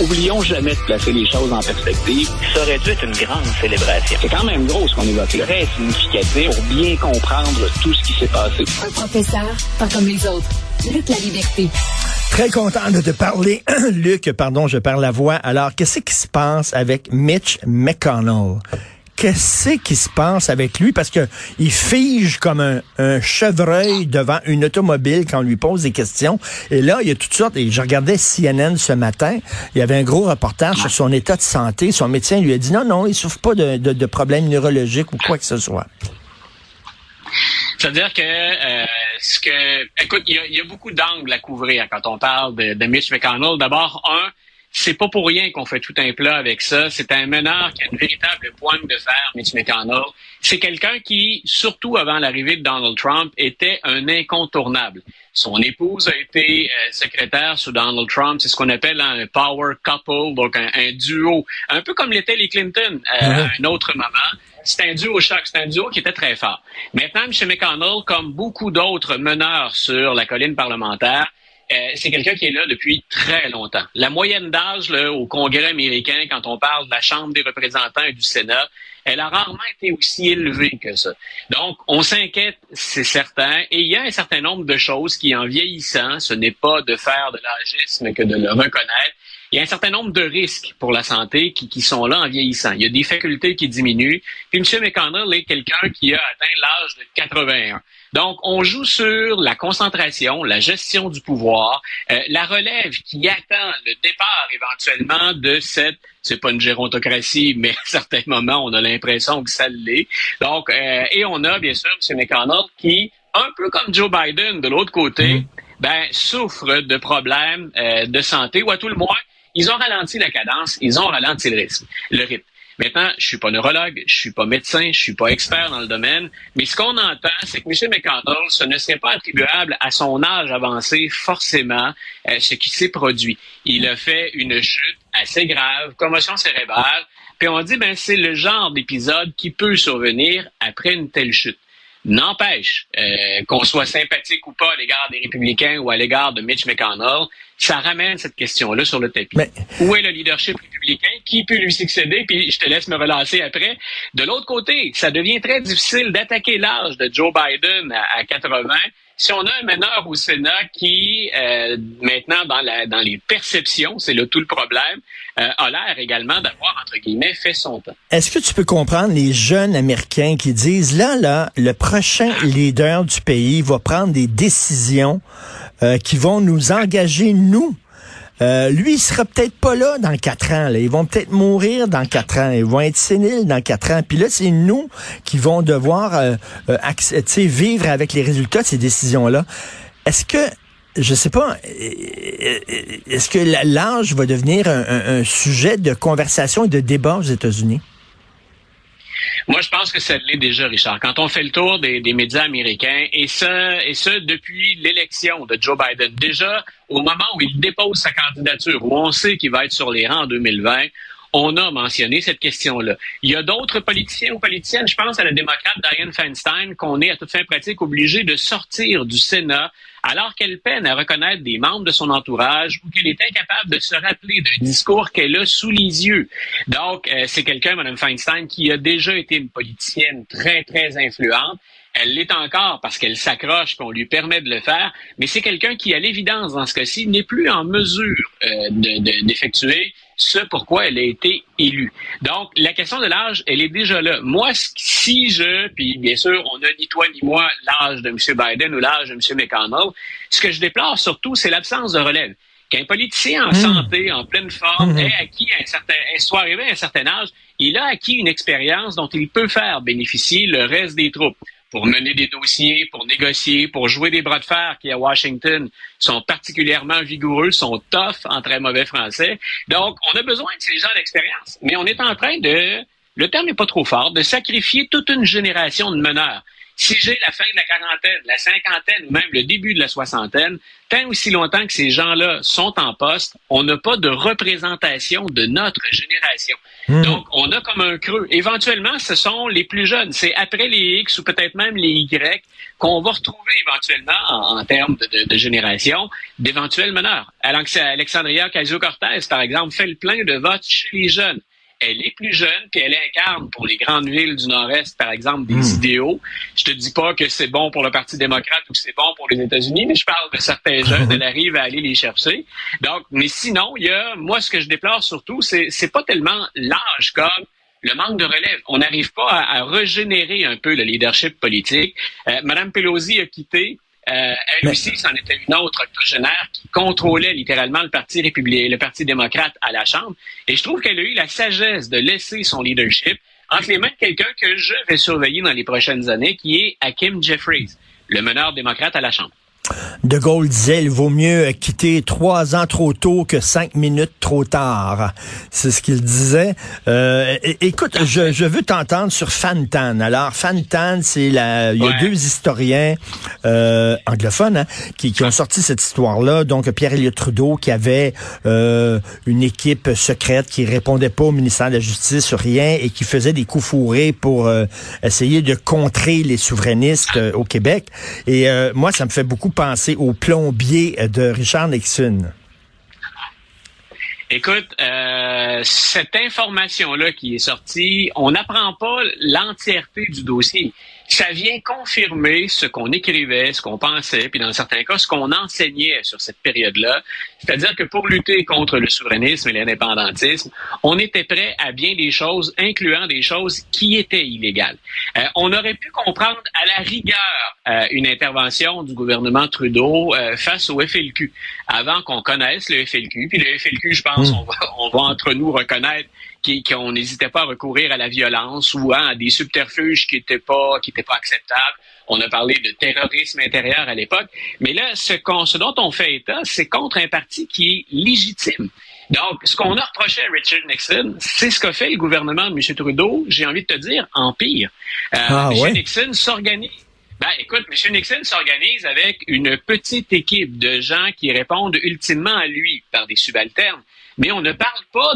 Oublions jamais de placer les choses en perspective. Ça aurait dû être une grande célébration. C'est quand même gros ce qu'on évoque là. Très significatif pour bien comprendre tout ce qui s'est passé. Un professeur, pas comme les autres. Luc la liberté. Très content de te parler. Luc, pardon, je perds la voix. Alors, qu'est-ce qui se passe avec Mitch McConnell? Qu'est-ce qui se passe avec lui? Parce que il fige comme un, chevreuil devant une automobile quand on lui pose des questions. Et là, il y a toutes sortes. Et je regardais CNN ce matin. Il y avait un gros reportage sur son état de santé. Son médecin lui a dit non, non, il souffre pas de, de, de problèmes neurologiques ou quoi que ce soit. C'est-à-dire que euh, ce que écoute, il y a, y a, beaucoup d'angles à couvrir quand on parle de, de Mitch McConnell. D'abord, un, c'est pas pour rien qu'on fait tout un plat avec ça. C'est un meneur qui a une véritable pointe de fer, Mitch McConnell. C'est quelqu'un qui, surtout avant l'arrivée de Donald Trump, était un incontournable. Son épouse a été euh, secrétaire sous Donald Trump. C'est ce qu'on appelle un power couple, donc un, un duo, un peu comme l'étaient les Clinton euh, à un autre moment. C'est un duo choc, c'est un duo qui était très fort. Maintenant, M. McConnell, comme beaucoup d'autres meneurs sur la colline parlementaire, euh, c'est quelqu'un qui est là depuis très longtemps. La moyenne d'âge au Congrès américain, quand on parle de la Chambre des représentants et du Sénat, elle a rarement été aussi élevée que ça. Donc, on s'inquiète, c'est certain, et il y a un certain nombre de choses qui, en vieillissant, ce n'est pas de faire de l'agisme que de le reconnaître, il y a un certain nombre de risques pour la santé qui, qui, sont là en vieillissant. Il y a des facultés qui diminuent. Puis M. McConnell est quelqu'un qui a atteint l'âge de 81. Donc, on joue sur la concentration, la gestion du pouvoir, euh, la relève qui attend le départ éventuellement de cette, c'est pas une gérontocratie, mais à certains moments, on a l'impression que ça l'est. Donc, euh, et on a bien sûr M. McConnell qui, un peu comme Joe Biden de l'autre côté, mmh. ben, souffre de problèmes euh, de santé, ou à tout le moins, ils ont ralenti la cadence, ils ont ralenti le rythme. Maintenant, je suis pas neurologue, je suis pas médecin, je suis pas expert dans le domaine, mais ce qu'on entend, c'est que M. McConnell, ce ne serait pas attribuable à son âge avancé forcément euh, ce qui s'est produit. Il a fait une chute assez grave, commotion cérébrale, puis on dit ben c'est le genre d'épisode qui peut survenir après une telle chute. N'empêche euh, qu'on soit sympathique ou pas à l'égard des républicains ou à l'égard de Mitch McConnell, ça ramène cette question-là sur le tapis. Mais... Où est le leadership républicain? Qui peut lui succéder? Puis je te laisse me relancer après. De l'autre côté, ça devient très difficile d'attaquer l'âge de Joe Biden à, à 80 si on a un meneur au Sénat qui, euh, maintenant, dans, la, dans les perceptions, c'est là tout le problème, euh, a l'air également d'avoir, entre guillemets, fait son temps. Est-ce que tu peux comprendre les jeunes Américains qui disent, là, là, le prochain leader du pays va prendre des décisions euh, qui vont nous engager, nous, euh, lui, il sera peut-être pas là dans quatre ans. Là. Ils vont peut-être mourir dans quatre ans. Ils vont être séniles dans quatre ans. Puis là, c'est nous qui vont devoir euh, euh, vivre avec les résultats de ces décisions-là. Est-ce que je sais pas, est-ce que l'âge va devenir un, sujet de conversation et de débat aux États-Unis? Moi, je pense que ça l'est déjà, Richard. Quand on fait le tour des, des médias américains, et ce, et ce depuis l'élection de Joe Biden, déjà au moment où il dépose sa candidature, où on sait qu'il va être sur les rangs en 2020, on a mentionné cette question-là. Il y a d'autres politiciens ou politiciennes, je pense à la démocrate Dianne Feinstein, qu'on est à toute fin pratique obligé de sortir du Sénat alors qu'elle peine à reconnaître des membres de son entourage ou qu'elle est incapable de se rappeler d'un discours qu'elle a sous les yeux. Donc, euh, c'est quelqu'un, Mme Feinstein, qui a déjà été une politicienne très, très influente. Elle l'est encore parce qu'elle s'accroche, qu'on lui permet de le faire, mais c'est quelqu'un qui, à l'évidence, dans ce cas-ci, n'est plus en mesure euh, d'effectuer ce pourquoi elle a été élue. Donc, la question de l'âge, elle est déjà là. Moi, si je, puis bien sûr, on n'a ni toi ni moi l'âge de M. Biden ou l'âge de M. McConnell, ce que je déplore surtout, c'est l'absence de relève. Qu'un politicien en hmm. santé, en pleine forme, hmm. ait acquis un certain, soit arrivé à un certain âge, il a acquis une expérience dont il peut faire bénéficier le reste des troupes pour mener des dossiers, pour négocier, pour jouer des bras de fer qui, à Washington, sont particulièrement vigoureux, sont tough en très mauvais français. Donc, on a besoin de ces gens d'expérience. Mais on est en train de, le terme n'est pas trop fort, de sacrifier toute une génération de meneurs. Si j'ai la fin de la quarantaine, la cinquantaine ou même le début de la soixantaine, tant aussi longtemps que ces gens-là sont en poste, on n'a pas de représentation de notre génération. Hmm. Donc, on a comme un creux. Éventuellement, ce sont les plus jeunes. C'est après les X ou peut-être même les Y qu'on va retrouver éventuellement, en, termes de, génération, d'éventuels meneurs. Alexandria Ocasio-Cortez, par exemple, fait le plein de votes chez les jeunes elle est plus jeune, puis elle incarne pour les grandes villes du Nord-Est, par exemple, des hmm. idéaux. Je te dis pas que c'est bon pour le Parti démocrate ou que c'est bon pour les États-Unis, mais je parle de certains jeunes, elle arrive à aller les chercher. Donc, mais sinon, il y a, moi, ce que je déplore surtout, c'est, c'est pas tellement l'âge comme le manque de relève. On n'arrive pas à, régénérer un peu le leadership politique. Euh, Madame Pelosi a quitté. Euh, elle aussi, c'en était une autre octogénaire qui contrôlait littéralement le Parti républicain, le Parti démocrate à la Chambre. Et je trouve qu'elle a eu la sagesse de laisser son leadership entre les mains de quelqu'un que je vais surveiller dans les prochaines années, qui est Hakim Jeffries, le meneur démocrate à la Chambre. De Gaulle disait, il vaut mieux quitter trois ans trop tôt que cinq minutes trop tard. C'est ce qu'il disait. Euh, écoute, je, veux t'entendre sur Fantan. Alors, Fantan, c'est la, il y a deux historiens euh, anglophones hein, qui, ont sorti cette histoire-là. Donc, Pierre Elliott Trudeau qui avait euh, une équipe secrète qui répondait pas au ministère de la Justice sur rien et qui faisait des coups fourrés pour essayer de contrer les souverainistes au Québec. Et moi, ça me fait beaucoup penser au plombier de Richard Nixon? Écoute, euh, cette information-là qui est sortie, on n'apprend pas l'entièreté du dossier ça vient confirmer ce qu'on écrivait, ce qu'on pensait, puis dans certains cas, ce qu'on enseignait sur cette période-là. C'est-à-dire que pour lutter contre le souverainisme et l'indépendantisme, on était prêt à bien des choses, incluant des choses qui étaient illégales. Euh, on aurait pu comprendre à la rigueur euh, une intervention du gouvernement Trudeau euh, face au FLQ, avant qu'on connaisse le FLQ. Puis le FLQ, je pense, hmm. on, va, on va entre nous reconnaître qu'on n'hésitait pas à recourir à la violence ou à des subterfuges qui n'étaient pas, qui étaient pas acceptables. On a parlé de terrorisme intérieur à l'époque. Mais là, ce, ce dont on fait état, c'est contre un parti qui est légitime. Donc, ce qu'on a reproché à Richard Nixon, c'est ce qu'a fait le gouvernement de M. Trudeau, j'ai envie de te dire, en pire. Euh, ah, M. Nixon s'organise. Ben, écoute, M. Nixon s'organise avec une petite équipe de gens qui répondent ultimement à lui par des subalternes. Mais on ne parle pas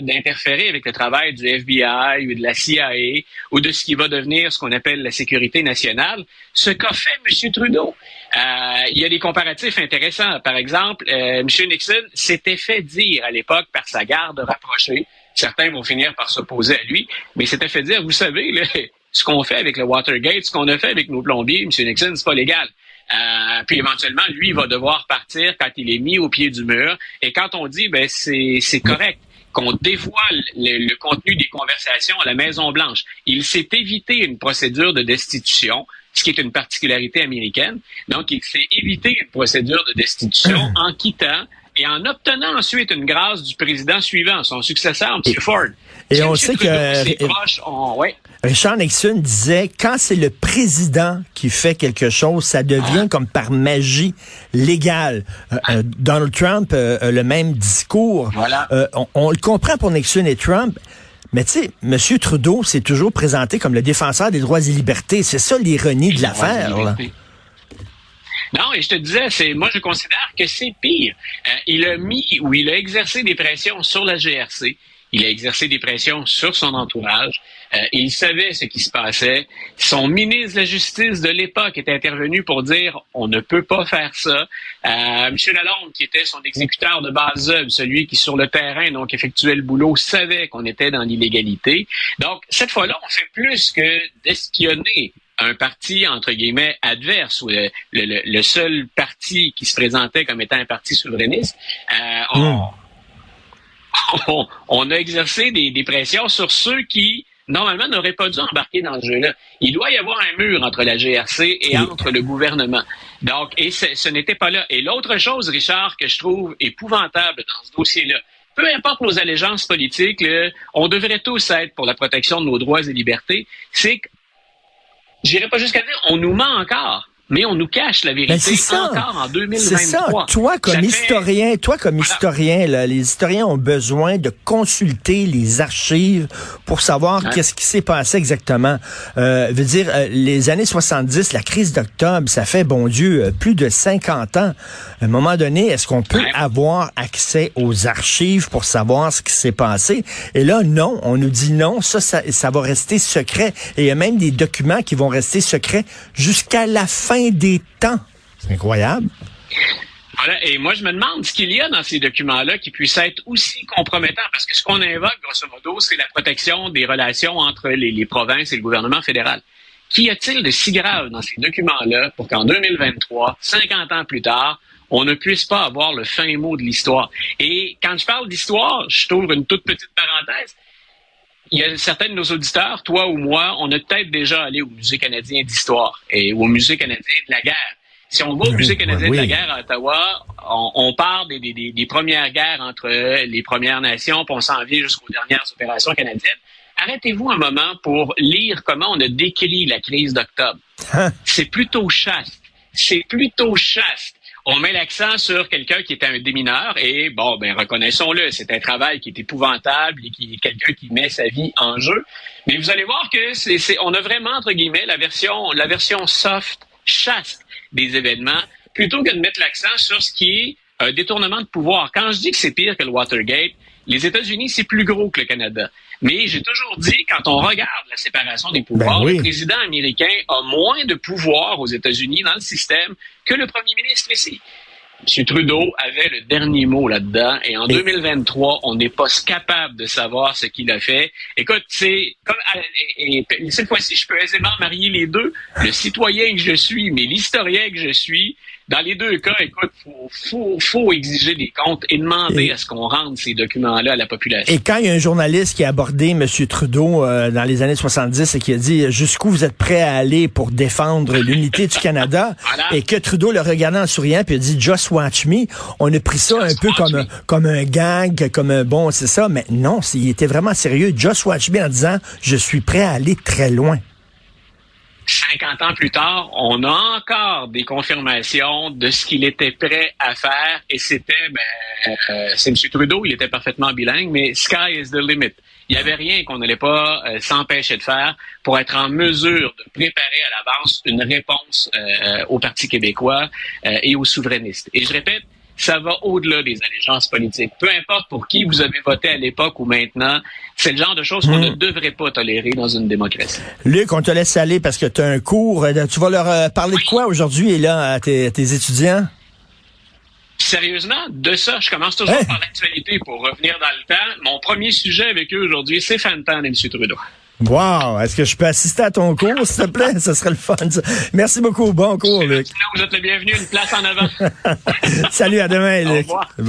d'interférer avec le travail du FBI ou de la CIA ou de ce qui va devenir ce qu'on appelle la sécurité nationale. Ce qu'a fait M. Trudeau. Euh, il y a des comparatifs intéressants. Par exemple, euh, M. Nixon s'était fait dire à l'époque par sa garde rapprochée, certains vont finir par s'opposer à lui, mais il s'était fait dire, vous savez, ce qu'on fait avec le Watergate, ce qu'on a fait avec nos plombiers, M. Nixon, c'est pas légal. Euh, puis éventuellement, lui, il va devoir partir quand il est mis au pied du mur. Et quand on dit, ben c'est correct qu'on dévoile le, contenu des conversations à la Maison Blanche, il s'est évité une procédure de destitution, ce qui est une particularité américaine. Donc, il s'est évité une procédure de destitution en quittant et en obtenant ensuite une grâce du président suivant, son successeur, M. Ford. Et on sait que Richard Nixon disait quand c'est le président qui fait quelque chose, ça devient comme par magie légal. Euh, euh, Donald Trump euh, le même discours. Voilà. On, le comprend pour Nixon et Trump. Mais tu sais, M. Trudeau s'est toujours présenté comme le défenseur des droits et libertés. C'est ça l'ironie de l'affaire. Non, et je te disais, c'est moi je considère que c'est pire. il a mis ou il a exercé des pressions sur la GRC. Il a exercé des pressions sur son entourage. Euh, il savait ce qui se passait. Son ministre de la Justice de l'époque était intervenu pour dire on ne peut pas faire ça. Euh, M. Lalonde, qui était son exécuteur de base celui qui sur le terrain donc effectuait le boulot, savait qu'on était dans l'illégalité. Donc cette fois-là, on fait plus que d'espionner un parti, entre guillemets, adverse, ou le, le- le seul parti qui se présentait comme étant un parti souverainiste, euh, on, on, on a exercé des, des pressions sur ceux qui, normalement, n'auraient pas dû embarquer dans ce jeu-là. Il doit y avoir un mur entre la GRC et entre le gouvernement. Donc, et ce, n'était pas là. Et l'autre chose, Richard, que je trouve épouvantable dans ce dossier-là, peu importe nos allégeances politiques, on devrait tous être pour la protection de nos droits et libertés, c'est que, j'irai pas jusqu'à dire, on nous ment encore. Mais on nous cache la vérité Ben, c'est ça. encore en 2023. C'est ça. Toi, comme fait- historien, toi, comme historien, là, les historiens ont besoin de consulter les archives pour savoir qu'est-ce qui s'est passé exactement. Euh, veut dire, euh, les années 70, la crise d'octobre, ça fait, bon Dieu, euh, plus de 50 ans. À un moment donné, est-ce qu'on peut avoir accès aux archives pour savoir ce qui s'est passé? Et là, non, on nous dit non, ça, ça, ça va rester secret. Et il y a même des documents qui vont rester secrets jusqu'à la fin des temps. C'est incroyable. Et moi, je me demande ce qu'il y a dans ces documents-là qui puisse être aussi compromettant, parce que ce qu'on invoque, grosso modo, c'est la protection des relations entre les, provinces et le gouvernement fédéral. Qu'y a-t-il de si grave dans ces documents-là pour qu'en 2023, 50 ans plus tard, on ne puisse pas avoir le fin mot de l'histoire? Et quand je parle d'histoire, je trouve une toute petite parenthèse. Il y a certains de nos auditeurs, toi ou moi, on a peut-être déjà allé au Musée canadien d'histoire et au Musée canadien de la guerre. Si on va au Musée canadien oui. de la guerre à Ottawa, on, on parle des, des- des- des premières guerres entre les Premières Nations, puis on s'en vient jusqu'aux dernières opérations canadiennes. Arrêtez-vous un moment pour lire comment on a décrit la crise d'octobre. Hein? C'est plutôt chaste. C'est plutôt chaste. On met l'accent sur quelqu'un qui était un démineur et bon, ben reconnaissons-le, c'est un travail qui est épouvantable et qui est quelqu'un qui met sa vie en jeu. Mais vous allez voir que c'est, c'est- on a vraiment entre guillemets la version, la version soft, chaste des événements, plutôt que de mettre l'accent sur ce qui est un détournement de pouvoir. Quand je dis que c'est pire que le Watergate, les États-Unis c'est plus gros que le Canada. Mais j'ai toujours dit, quand on regarde la séparation des pouvoirs, Ben oui. le président américain a moins de pouvoir aux États-Unis dans le système que le premier ministre ici. M. Trudeau avait le dernier mot là-dedans et en Et- 2023, on n'est pas capable de savoir ce qu'il a fait. Écoute, c'est comme et- et cette fois-ci, je peux aisément marier les deux, le citoyen que je suis, mais l'historien que je suis. Dans les deux cas, écoute, faut, faut, faut exiger des comptes et demander Et- à ce qu'on rende ces documents-là à la population. Et quand il y a un journaliste qui a abordé M. Trudeau euh, dans les années 70 et qui a dit jusqu'où vous êtes prêt à aller pour défendre l'unité du Canada, Voilà. et que Trudeau le regardait en souriant puis a dit Just watch me, on a pris ça Just un peu comme me. un, comme un gag, comme un bon, c'est ça, mais non, il était vraiment sérieux. Just watch me en disant je suis prêt à aller très loin. 50 ans plus tard, on a encore des confirmations de ce qu'il était prêt à faire et c'était, ben, euh, c'est M. Trudeau, il était parfaitement bilingue, mais sky is the limit. Il n'y avait rien qu'on n'allait pas euh, s'empêcher de faire pour être en mesure de préparer à l'avance une réponse euh, au Parti québécois euh, et aux souverainistes. Et je répète, ça va au-delà des allégeances politiques. Peu importe pour qui vous avez voté à l'époque ou maintenant, c'est le genre de choses qu'on ne devrait pas tolérer dans une démocratie. Luc, on te laisse aller parce que tu as un cours. Euh, Tu vas leur euh, parler de quoi aujourd'hui et là à tes, à tes étudiants? Sérieusement, de ça, je commence toujours Hein? par l'actualité pour revenir dans le temps. Mon premier sujet avec eux aujourd'hui, c'est Fantan et M. Trudeau. Wow! Est-ce que je peux assister à ton cours, s'il te plaît? Ce serait le fun. ça. Merci beaucoup. Bon cours, Luc. Vous êtes le bienvenu, une place en avant. Salut, à demain, Au Luc. revoir. Bye.